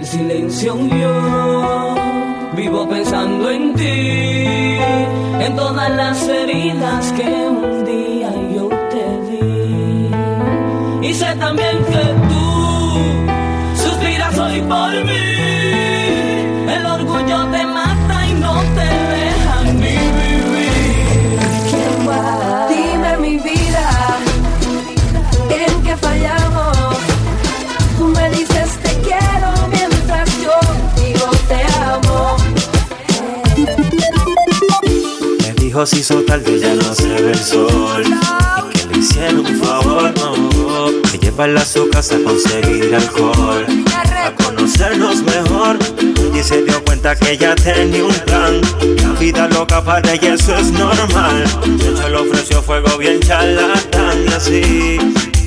el silencio yo vivo pensando en ti, en todas las heridas que un día yo te di. Y sé también que tú suspiras hoy por mí, dijo si hizo tarde ya no se ve el sol y que le hicieron un favor, no, que llevarla a su casa a conseguir alcohol, a conocernos mejor. Y se dio cuenta que ella tenía un plan, la vida loca para ella eso es normal. Hecho le ofreció fuego bien charlatán. Así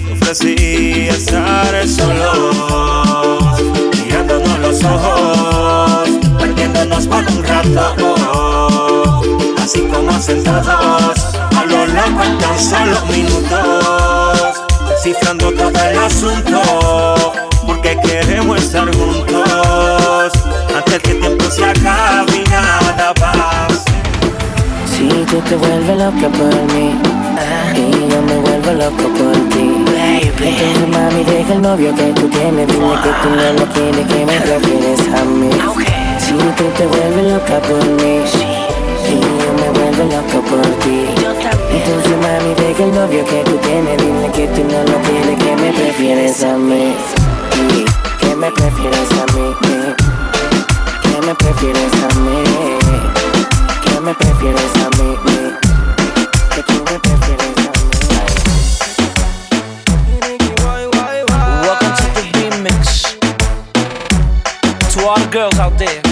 ofrecí estar solos, mirándonos los ojos, perdiéndonos por un rato así como sentados a lo largo en tan solo minutos, descifrando todo el asunto, porque queremos estar juntos, antes que el tiempo se acabe y nada pase. Si tú te vuelves loca por mí y yo me vuelvo loco por ti. Entonces mami deja el novio que tú tienes, dime que tú no lo quieres, que me prefieres a mí. Si tú te vuelves loca por mí y yo vuelvo loco por ti. Entonces mami deja el novio que tú tienes, dime que tú no lo quieres, que me prefieres a mí. Y que me prefieres a mí. Que me prefieres a mí. Que me prefieres a mí. Que tú me prefieres a Welcome to the remix. To all the girls out there.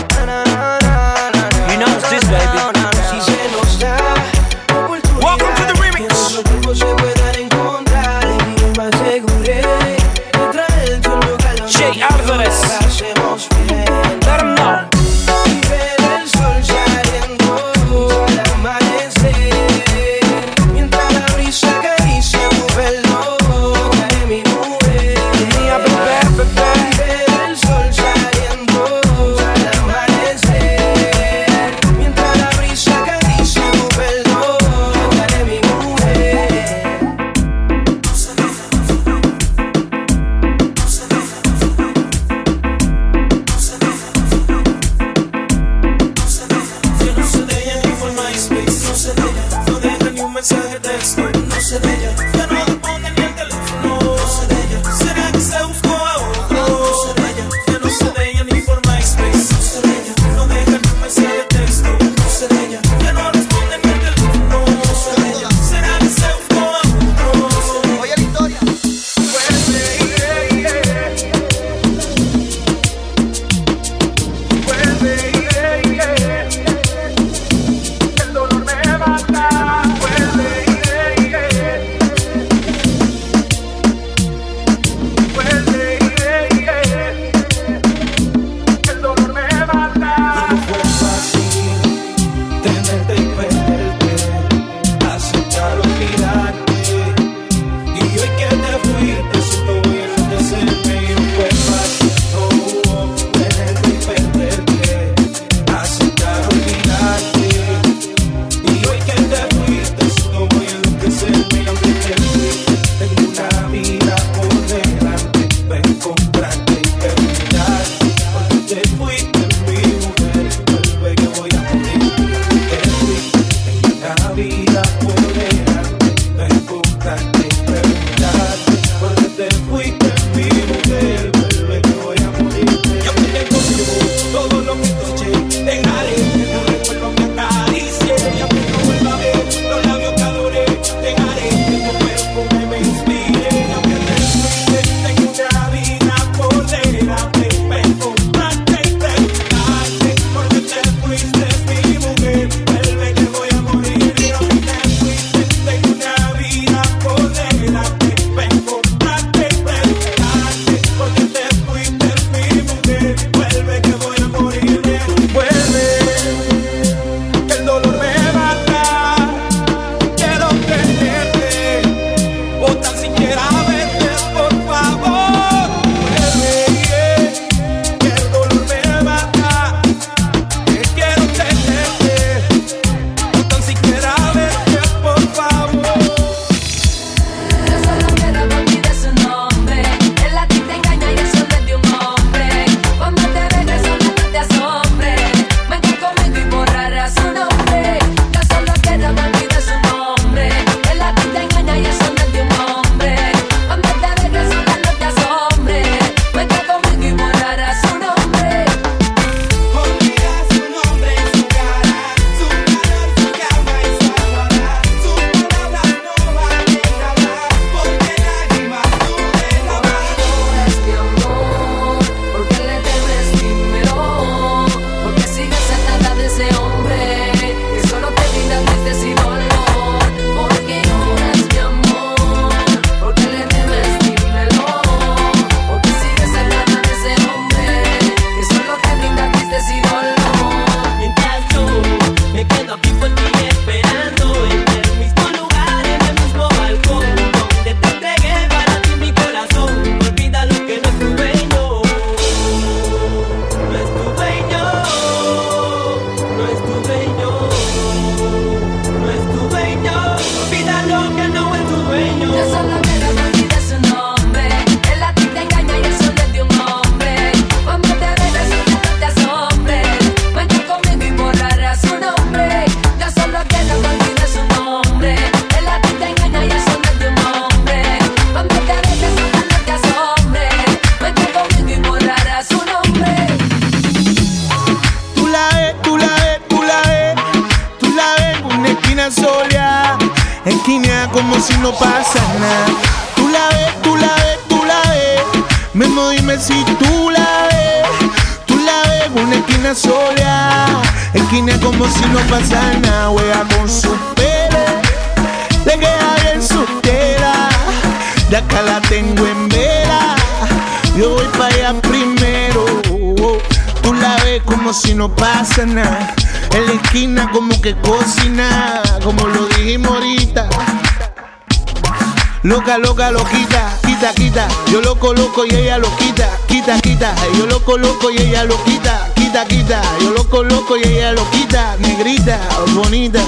loca, loca, lo quita, quita, quita. Yo lo coloco y ella lo quita, quita, quita. Yo lo coloco y ella lo quita, quita, quita. Yo lo coloco y ella lo quita, negrita, bonita.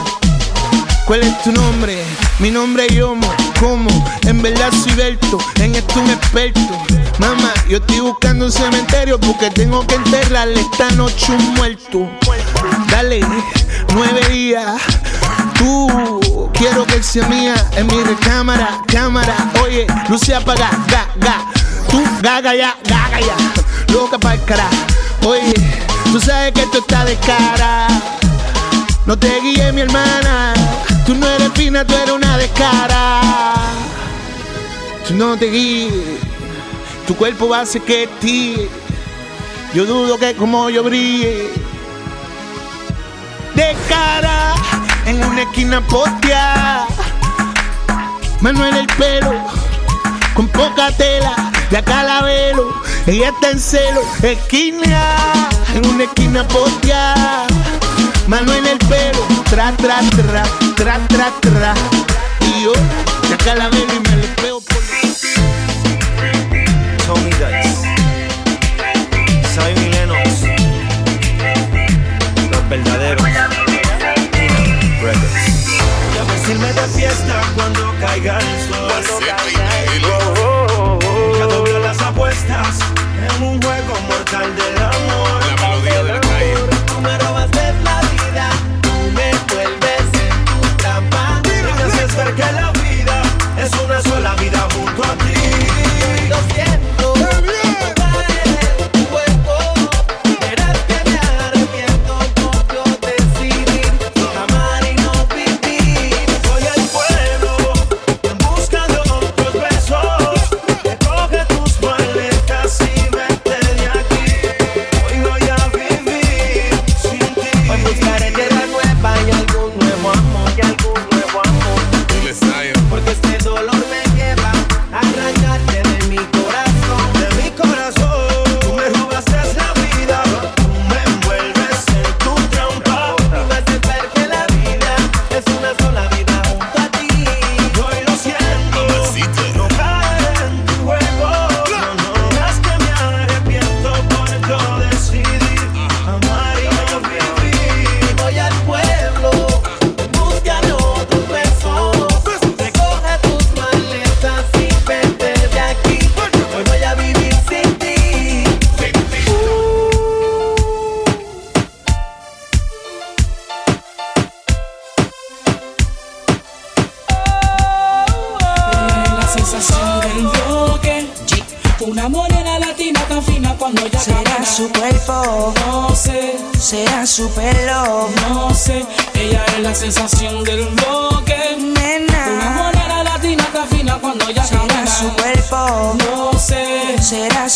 ¿Cuál es tu nombre? Mi nombre es Yomo, ¿cómo? En verdad soy Berto, en esto un experto. Mamá, yo estoy buscando un cementerio porque tengo que enterrarle esta noche un muerto. Dale, nueve días tú. Quiero que sea mía en mi recámara, cámara. Oye, luz se apaga, ga, ga. Tú, gaga ya, gaga ya. Loca pa'l cara. Oye, tú sabes que tú estás de cara. No te guíes, mi hermana. Tú no eres fina, tú eres una de cara. Tú no te guíes. Tu cuerpo va a ser que ti. Yo dudo que como yo brille. De cara en una esquina potea. Manuel el pelo, con poca tela, la calavero, ella está en celo, esquina, en una esquina potea. Manuel el pelo, tra, tra, tra, tra, tra, tra. Y yo, la calavero y me lo peo por Tommy Dice. Soy Milenos. Los verdaderos. fiesta cuando caiga el sol. Cuando caiga el sol.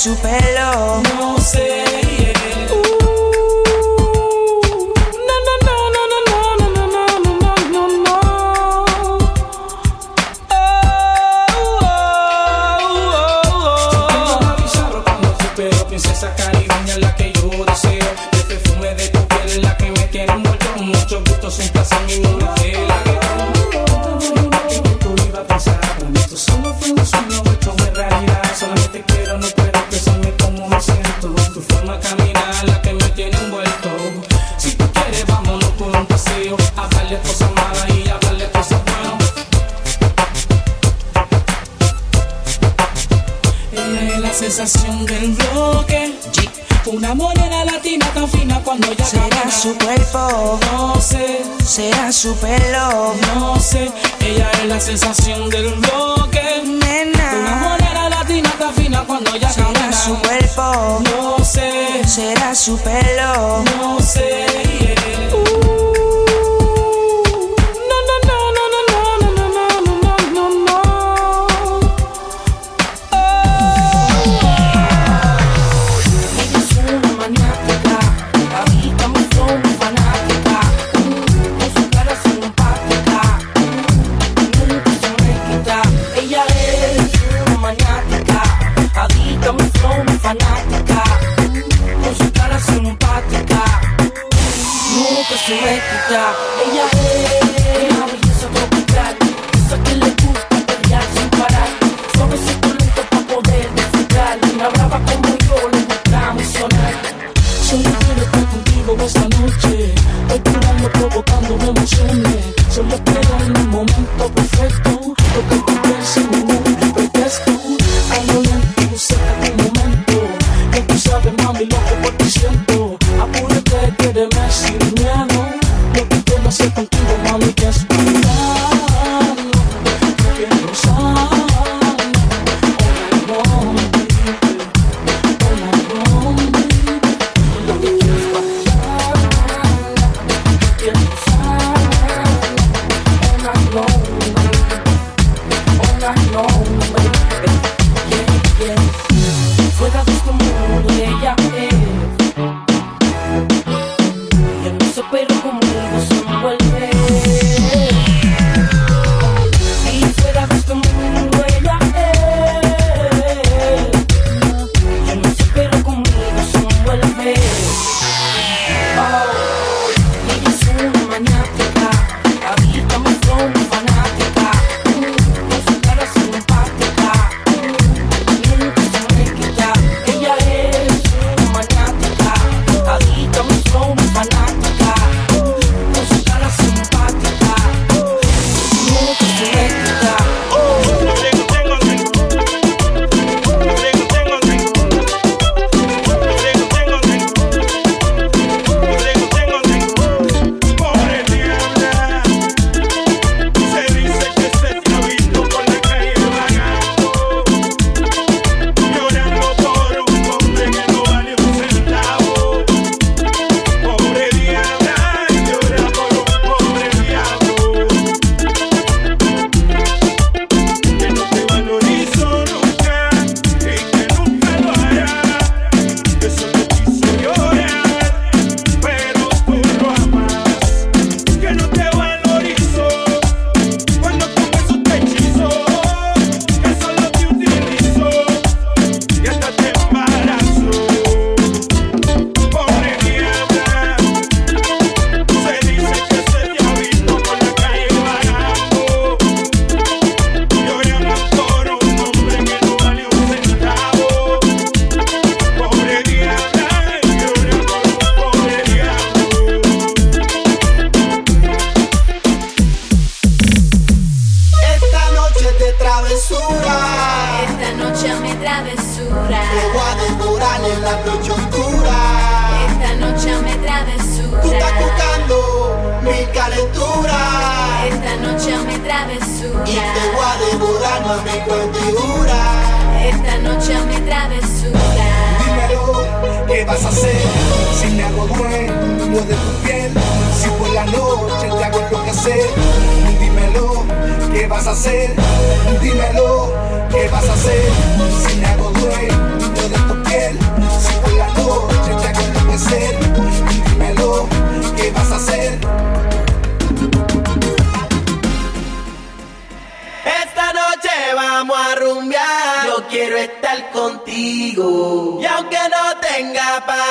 you fast.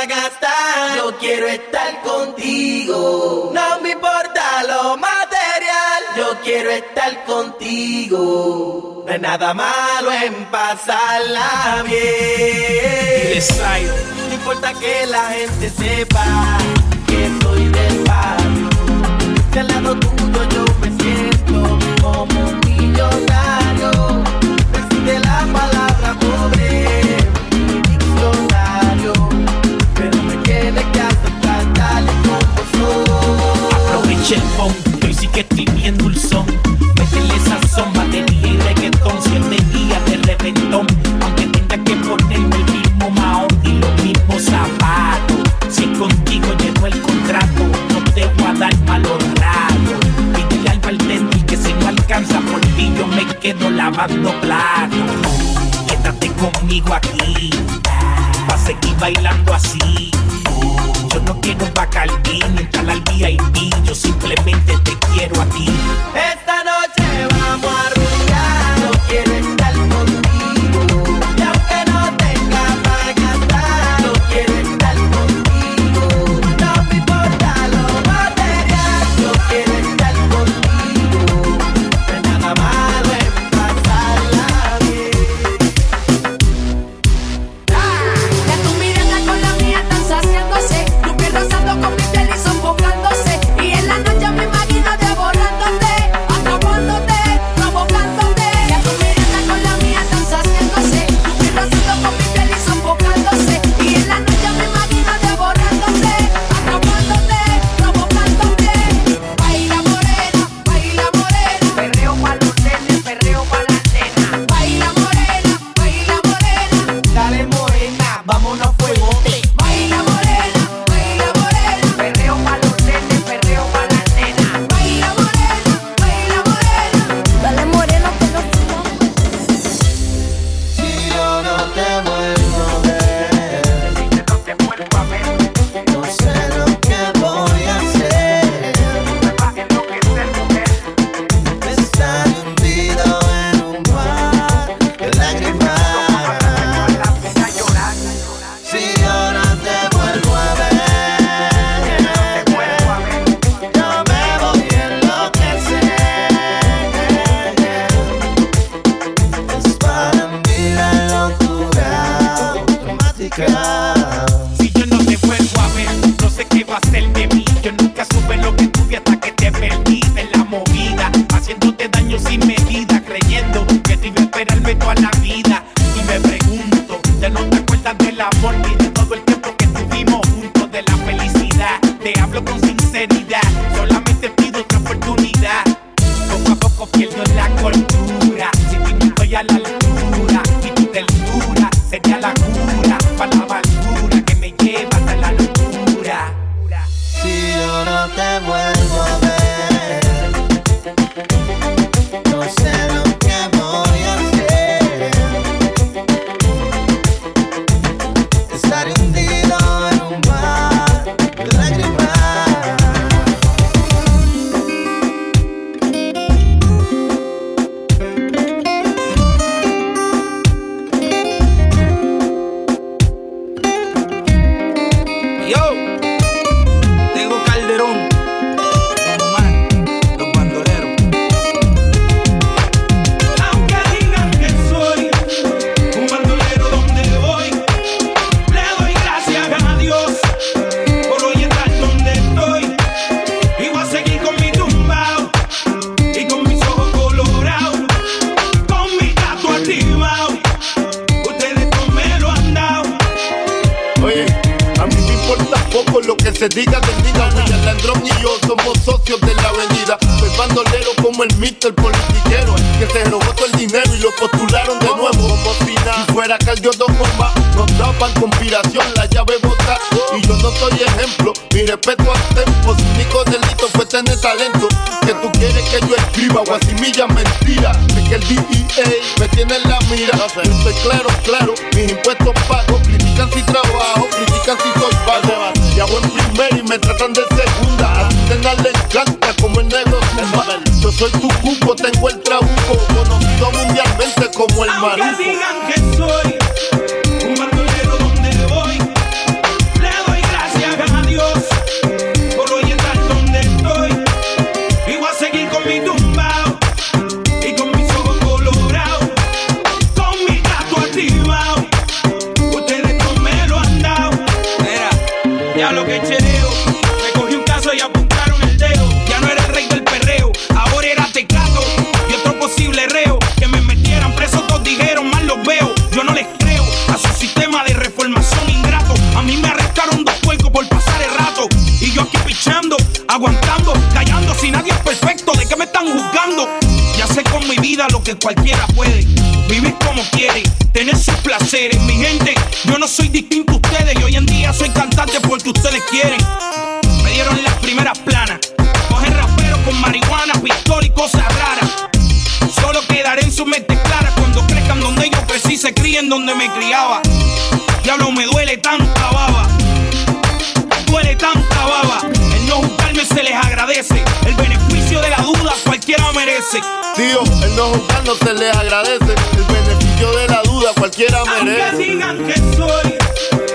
Para gastar, yo quiero estar contigo. No me importa lo material, yo quiero estar contigo. No hay nada malo en pasarla bien. No importa que la gente sepa que soy del barrio. Al lado Aprovecha el momento y sigue escribiendo dulzón. Métele sazón, batería y reggaetón. Siete días de reventón. Aunque tenga que ponerme el mismo maón y los mismos zapatos. Si contigo llegó el contrato, no te voy a dar malos ratos. Pídele al bartender que si no alcanza por ti, yo me quedo lavando platos. Quédate conmigo aquí, pa' seguir bailando así. Yo no quiero Bacardi ni entrar al VIP, yo simplemente te quiero a ti. Esta noche vamos a rumbear. Yo quiero estar el Mister politiquero que se robó todo el dinero y lo postularon de nuevo. Como si nada fuera Caldio Dos Bombas, nos daban conspiración, la llave bota. Y yo no soy ejemplo, mi respeto al tempo. Su único delito fue tener talento. Que tú quieres que yo escriba o asimilla mentira. De que el DEA me tiene en la mira. Yo estoy claro, claro, mis impuestos pago. Critican si trabajo, critican si soy vago. Y hago en primera y me tratan de segunda. A le encanta como el negro Zumba. Yo soy tu cuco, tengo el trabuco, conocido mundialmente como el maruco. están juzgando. Y hacer con mi vida lo que cualquiera puede. Vivir como quiere, tener sus placeres. Mi gente, yo no soy distinto a ustedes. Y hoy en día soy cantante porque ustedes quieren. Me dieron las primeras planas. Cogen raperos con marihuana, pistola y cosas raras. Solo quedaré en su mente clara cuando crezcan donde yo crecí, se críen donde me criaba. Diablo, me duele tanta baba. Duele tanta baba. El no juzgarme se les agradece cualquiera merece. Tío, el no juzgarnos se les agradece. El beneficio de la duda cualquiera merece. Aunque digan que soy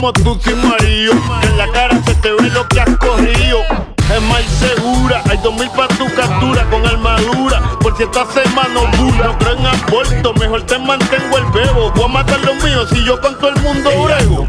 como tú sin marido. En la cara se te ve lo que has corrido. Es más segura, hay dos mil para tu captura con armadura. Por si esta semana dura, no creo en aborto, mejor te mantengo el bebo. Voy a matar los míos si yo con todo el mundo brego.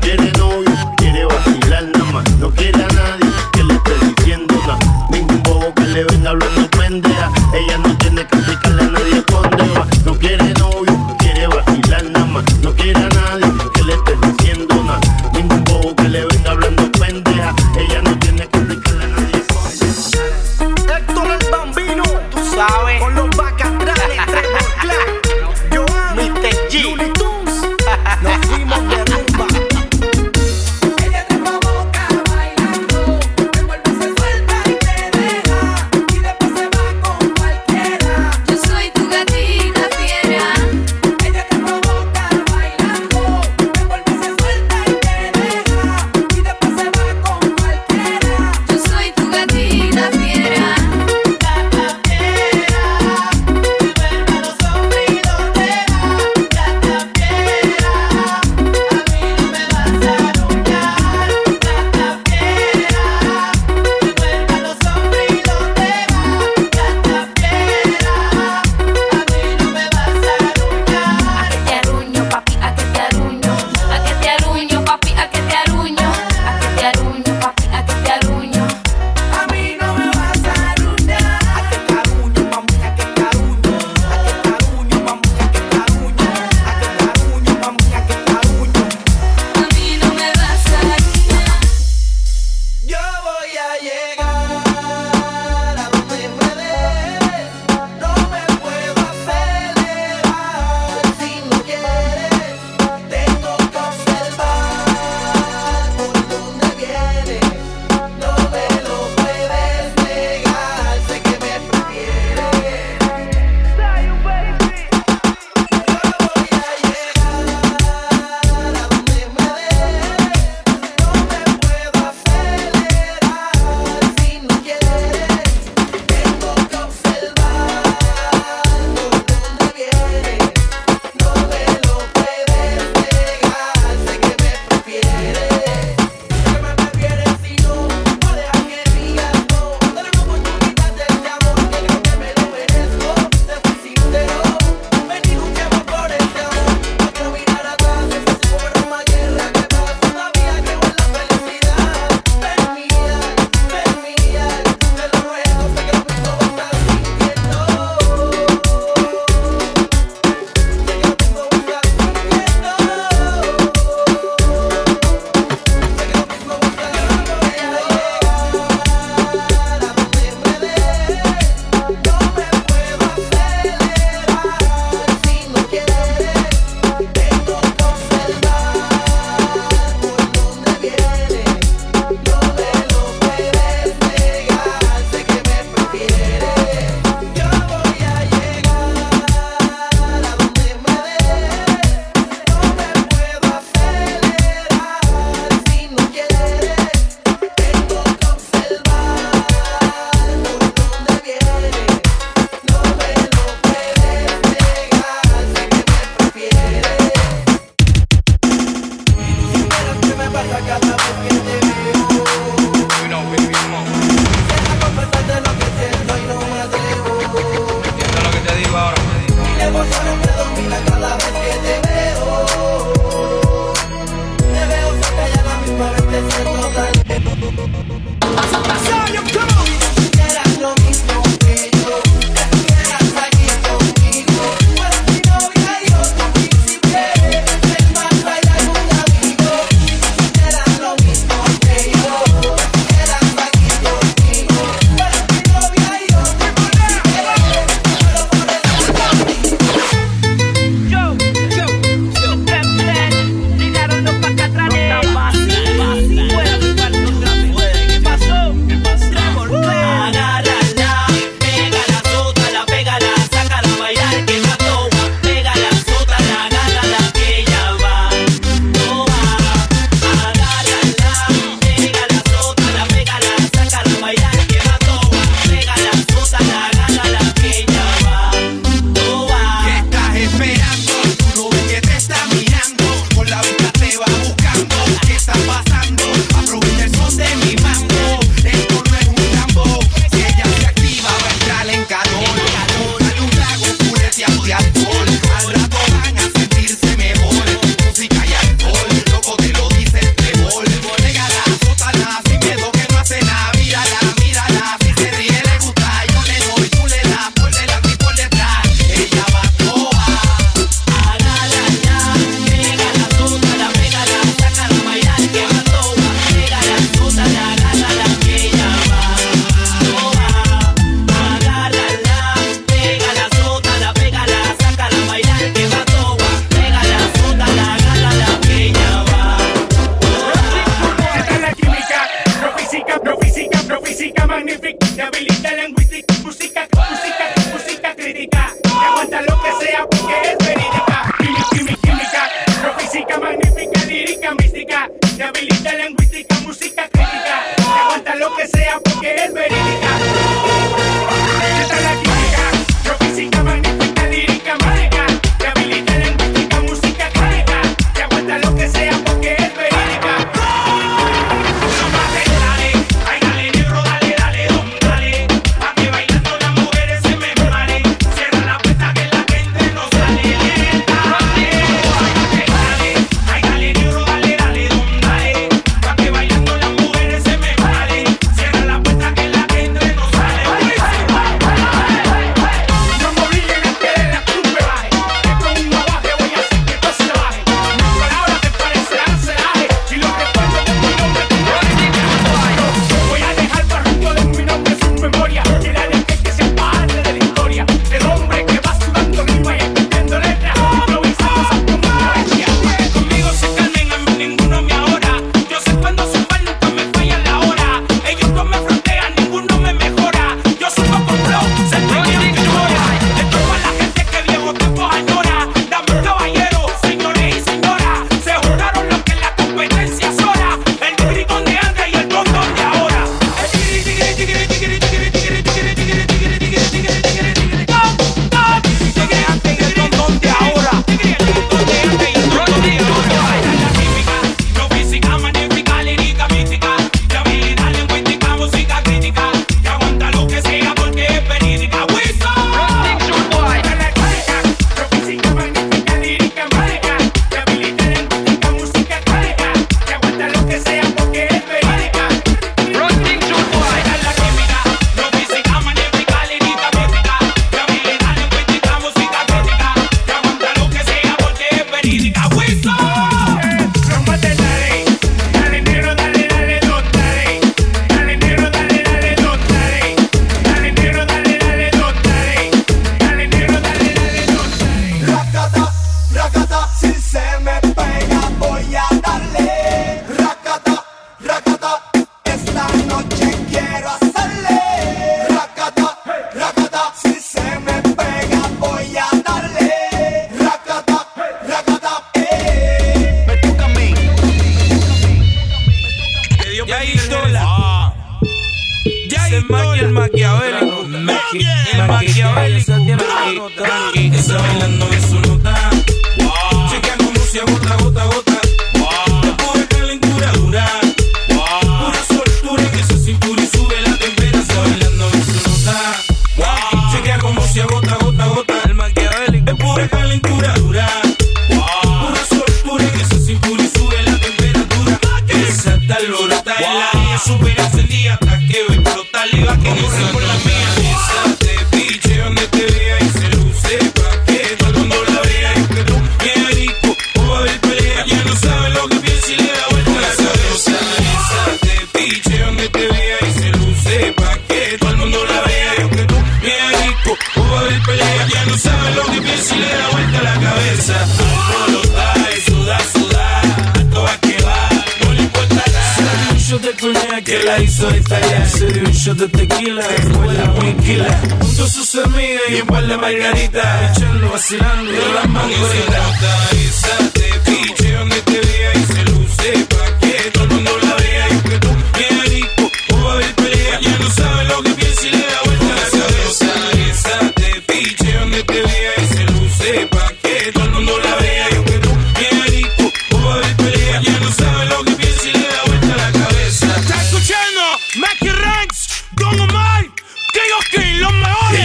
Só sea porque es verídico.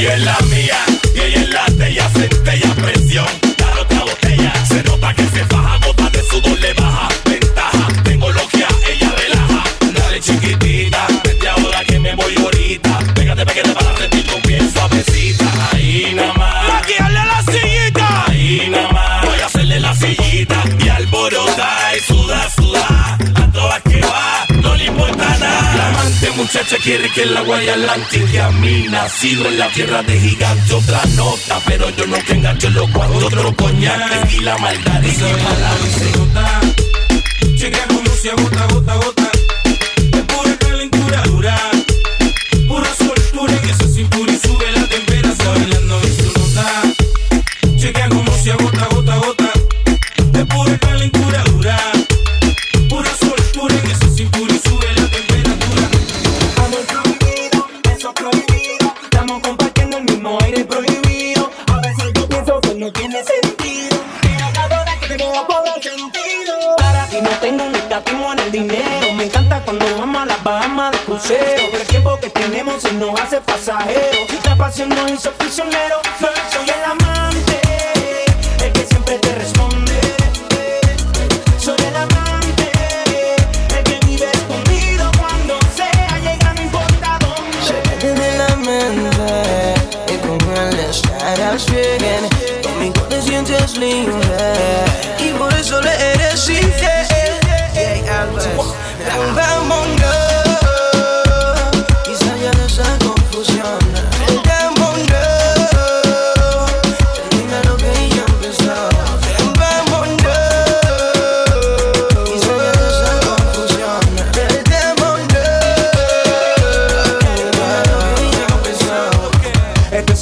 y en la mía. muchacha quiere que la guaya la antique a mí. Nacido en la tierra de gigante, otra nota. Pero yo no te engancho los cuantos otro coñac. Y la maldad es que para Llegué con Lucia gota, gota, gota. De pura calentura dura.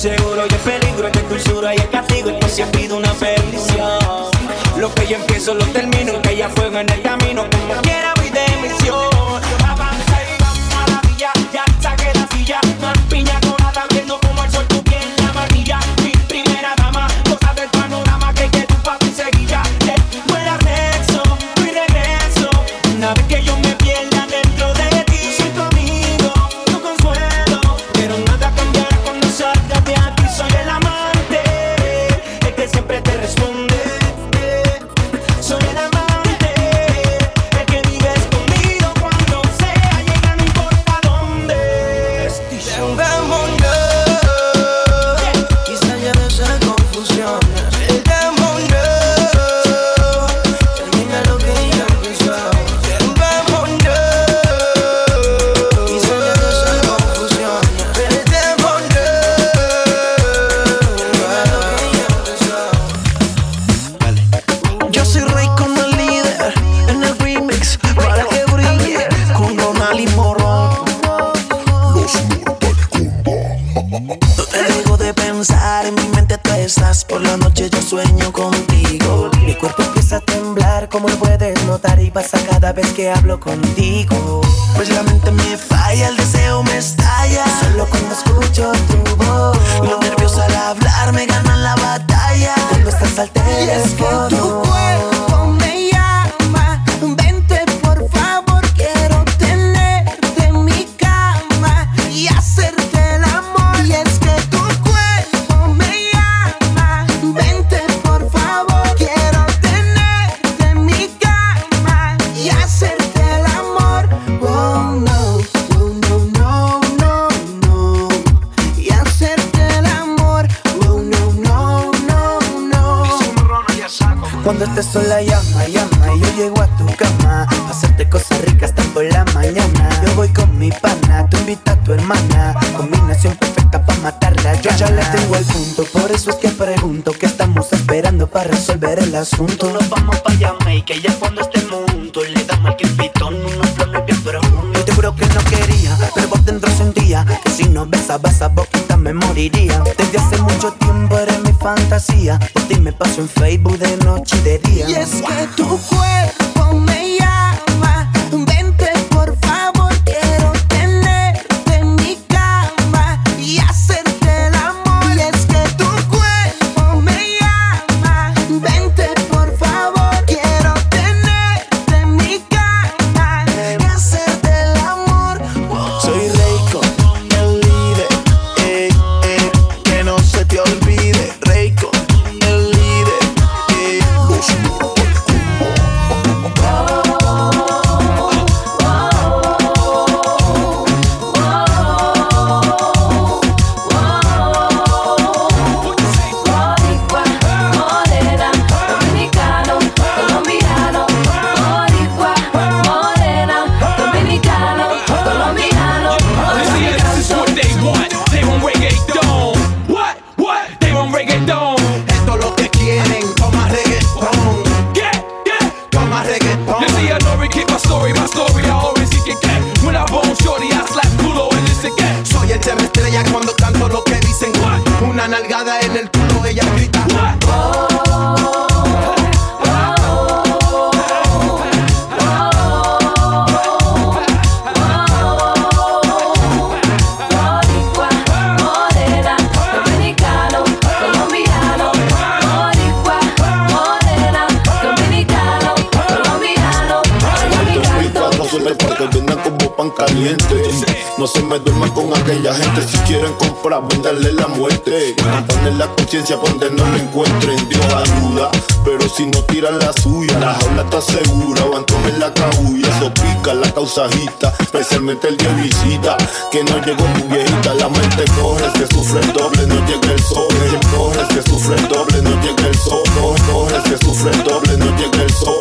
Seguro y el peligro, es de dulzura y el castigo, es que se ha sido una bendición. Lo que yo empiezo lo termino, que ya fuego en el camino, como quiera voy de misión. Cuando estés sola llama, llama Y yo llego a tu cama Hacerte cosas ricas hasta por la mañana Yo voy con mi pana, tú invita a tu hermana Combinación perfecta para matarla Yo ya le tengo el punto, por eso es que pregunto Que estamos esperando para resolver el asunto Nos vamos pa' llama y que ya cuando este mundo Le damos el quipitón, unos planes bien profundos Yo te juro que no quería, pero vos dentro sentía Que si no besabas a vos me moriría. Desde hace mucho tiempo eres mi fantasía. Por ti este me paso en Facebook de noche y de día. Y es que tu cuerpo pan caliente. No se me duerman con aquella gente. Si quieren comprar, venderle la muerte. Poner la conciencia donde no me encuentren. Dios ayuda. Pero si no tiran la suya, la jaula está segura. Van tomen la cabulla. Eso pica la causajita. Especialmente el día visita. Que no llegó tu viejita. La mente coge, se sufre el doble. No llega el sol. Se coge, se sufre el doble. No llega el sol. Coge, se sufre el doble. No llega el sol.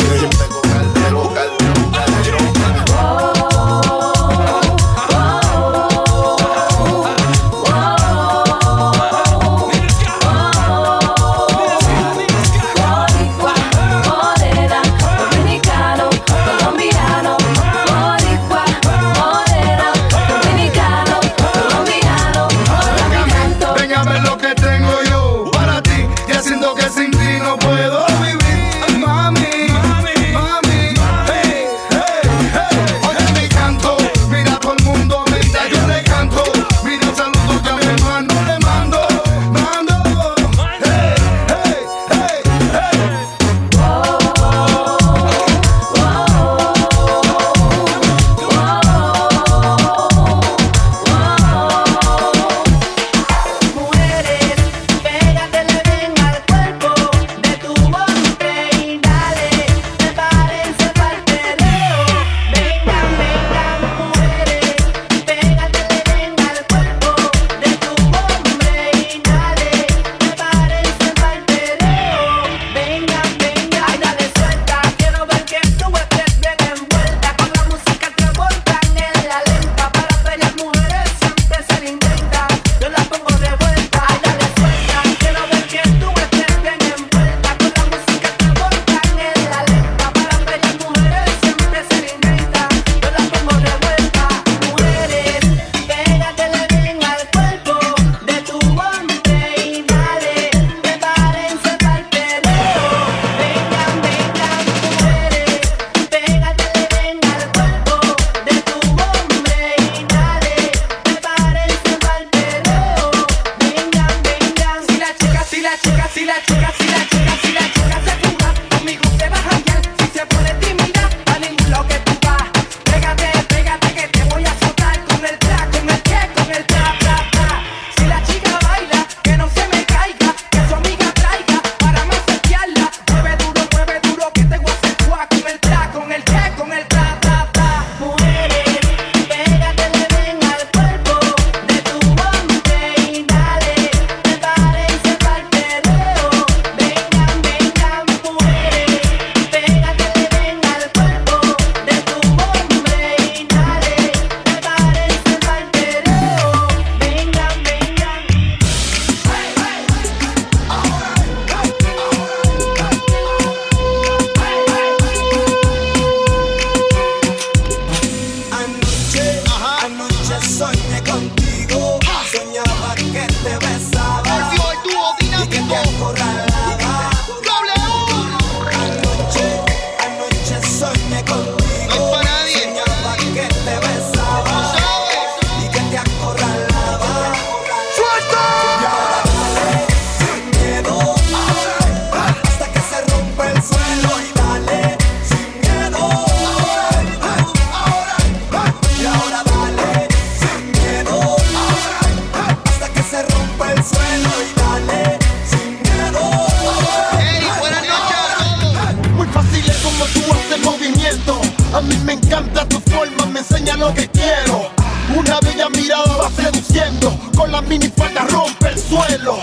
mí me encanta tu forma, me enseña lo que quiero. Una bella mirada va seduciendo, con la mini falda rompe el suelo.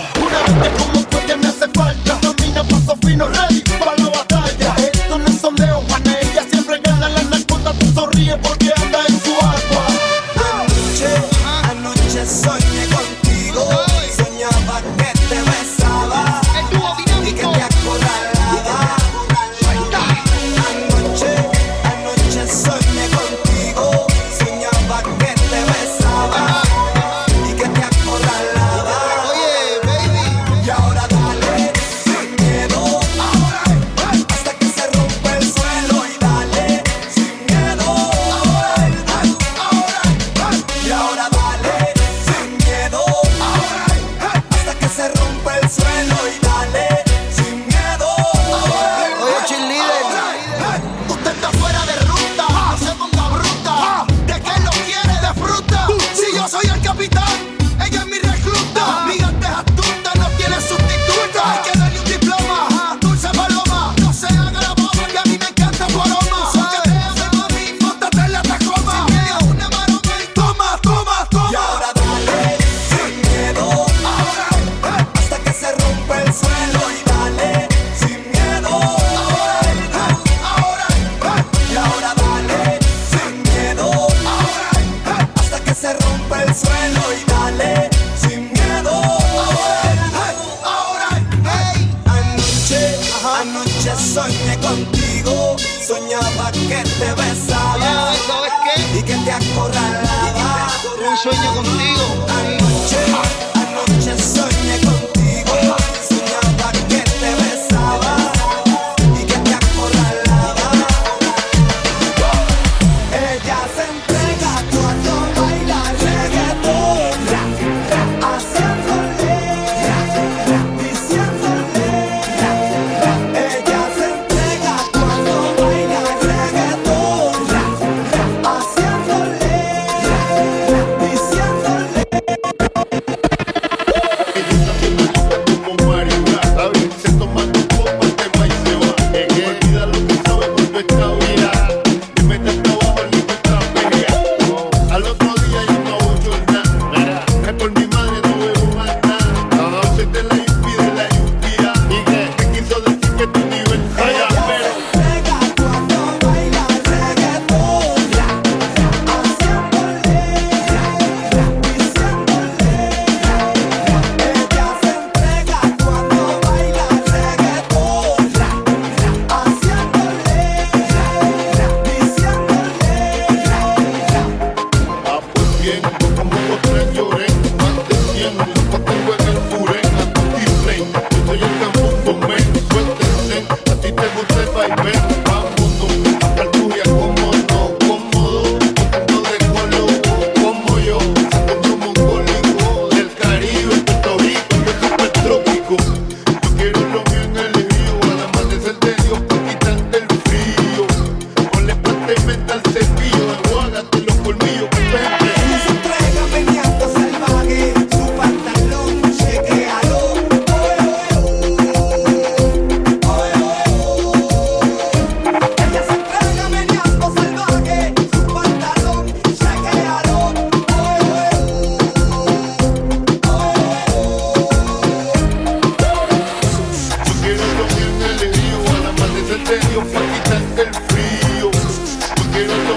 Yo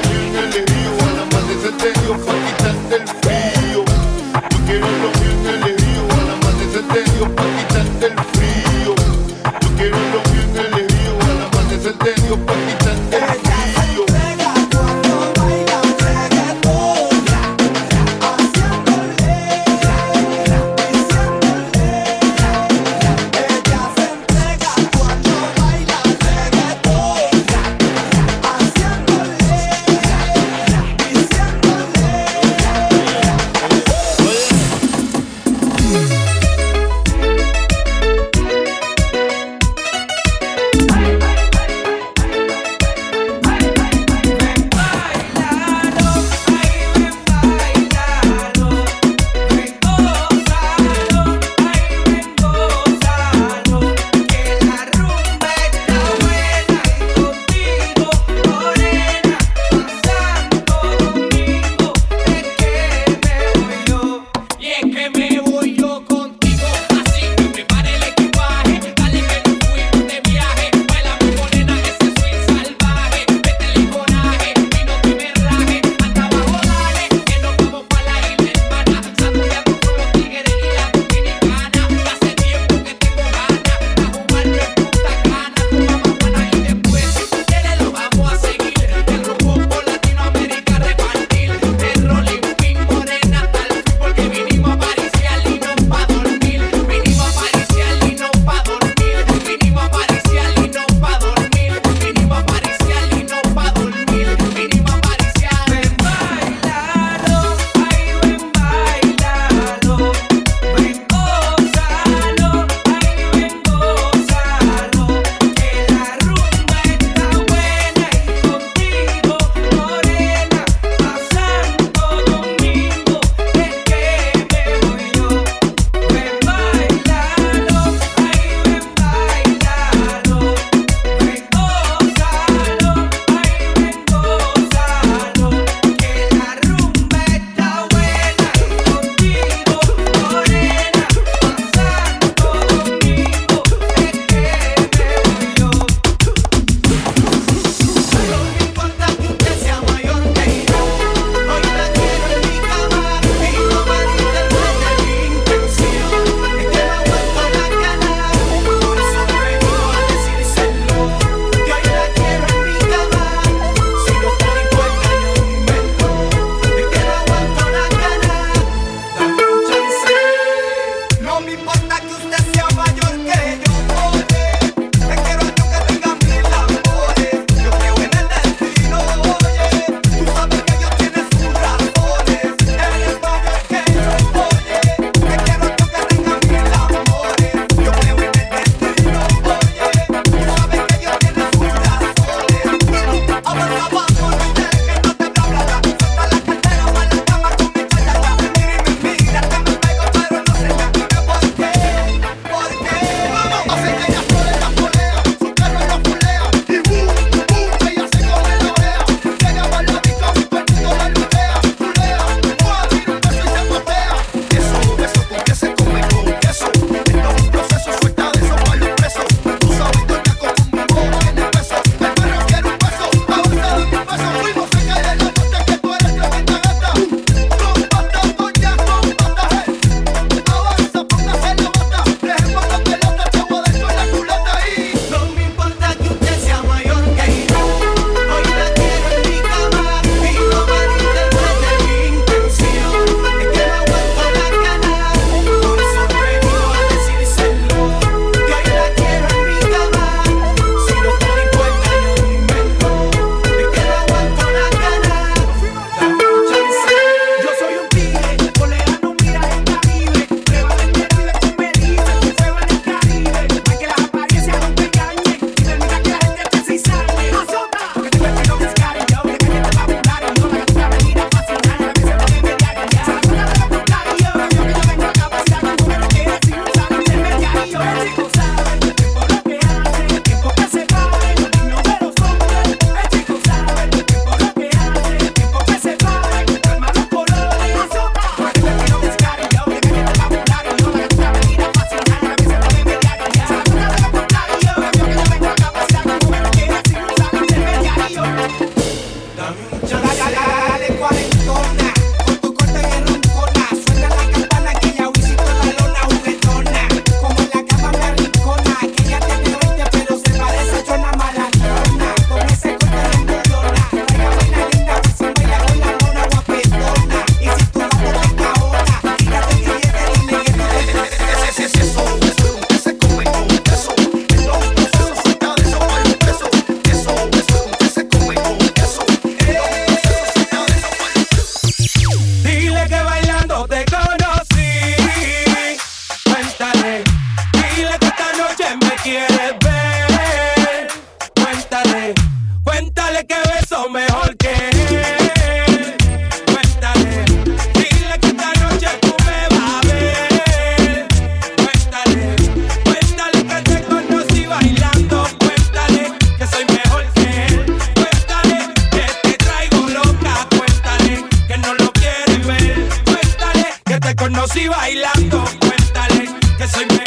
te conocí bailando. Cuéntale que soy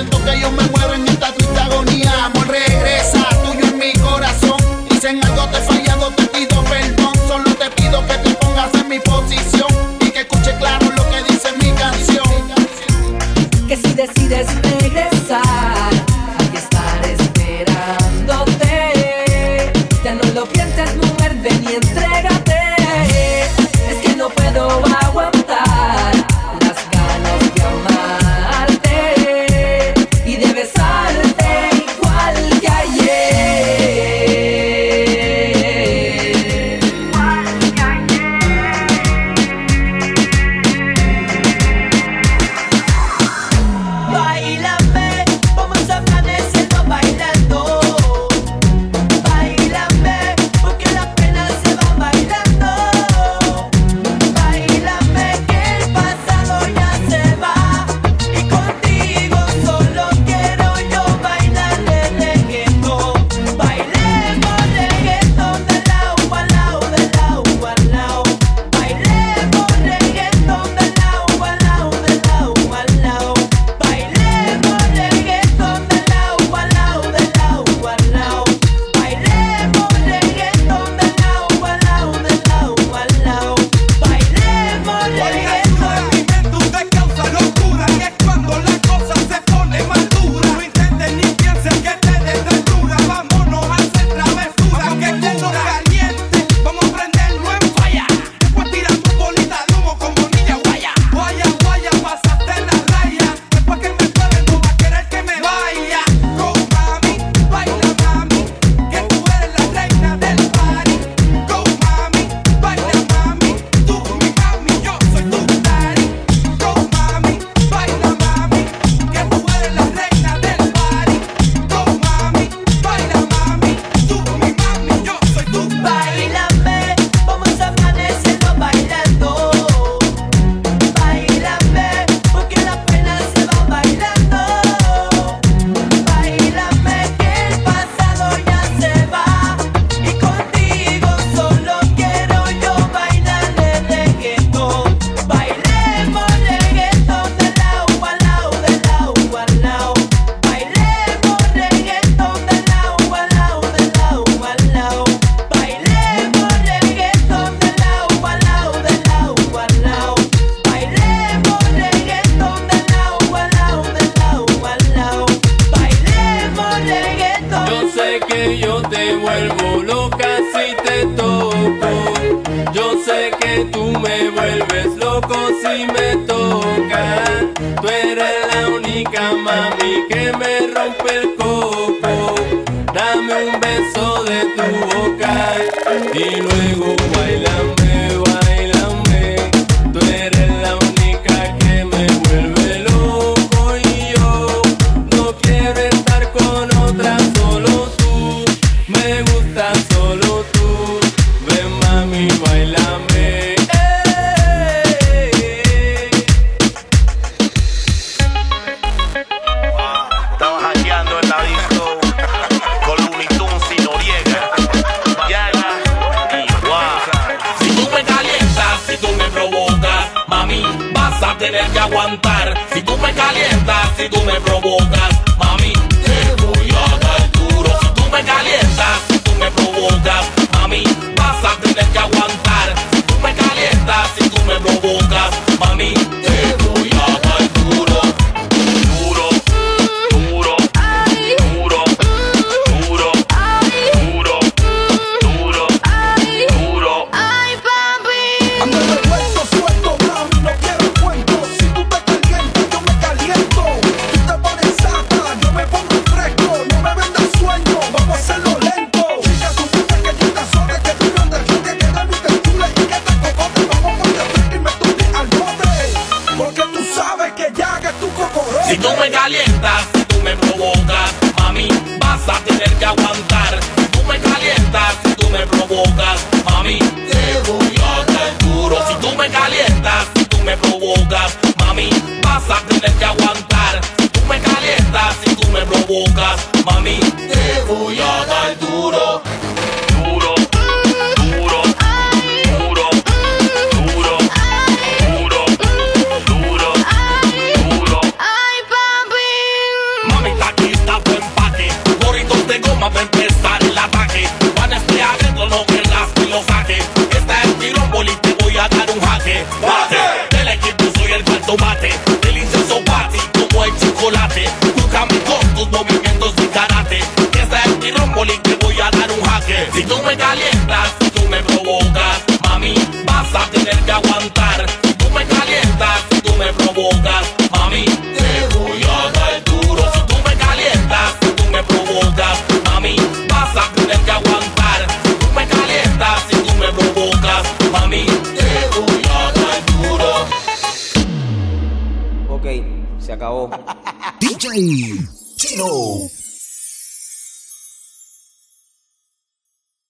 siento que yo me muero en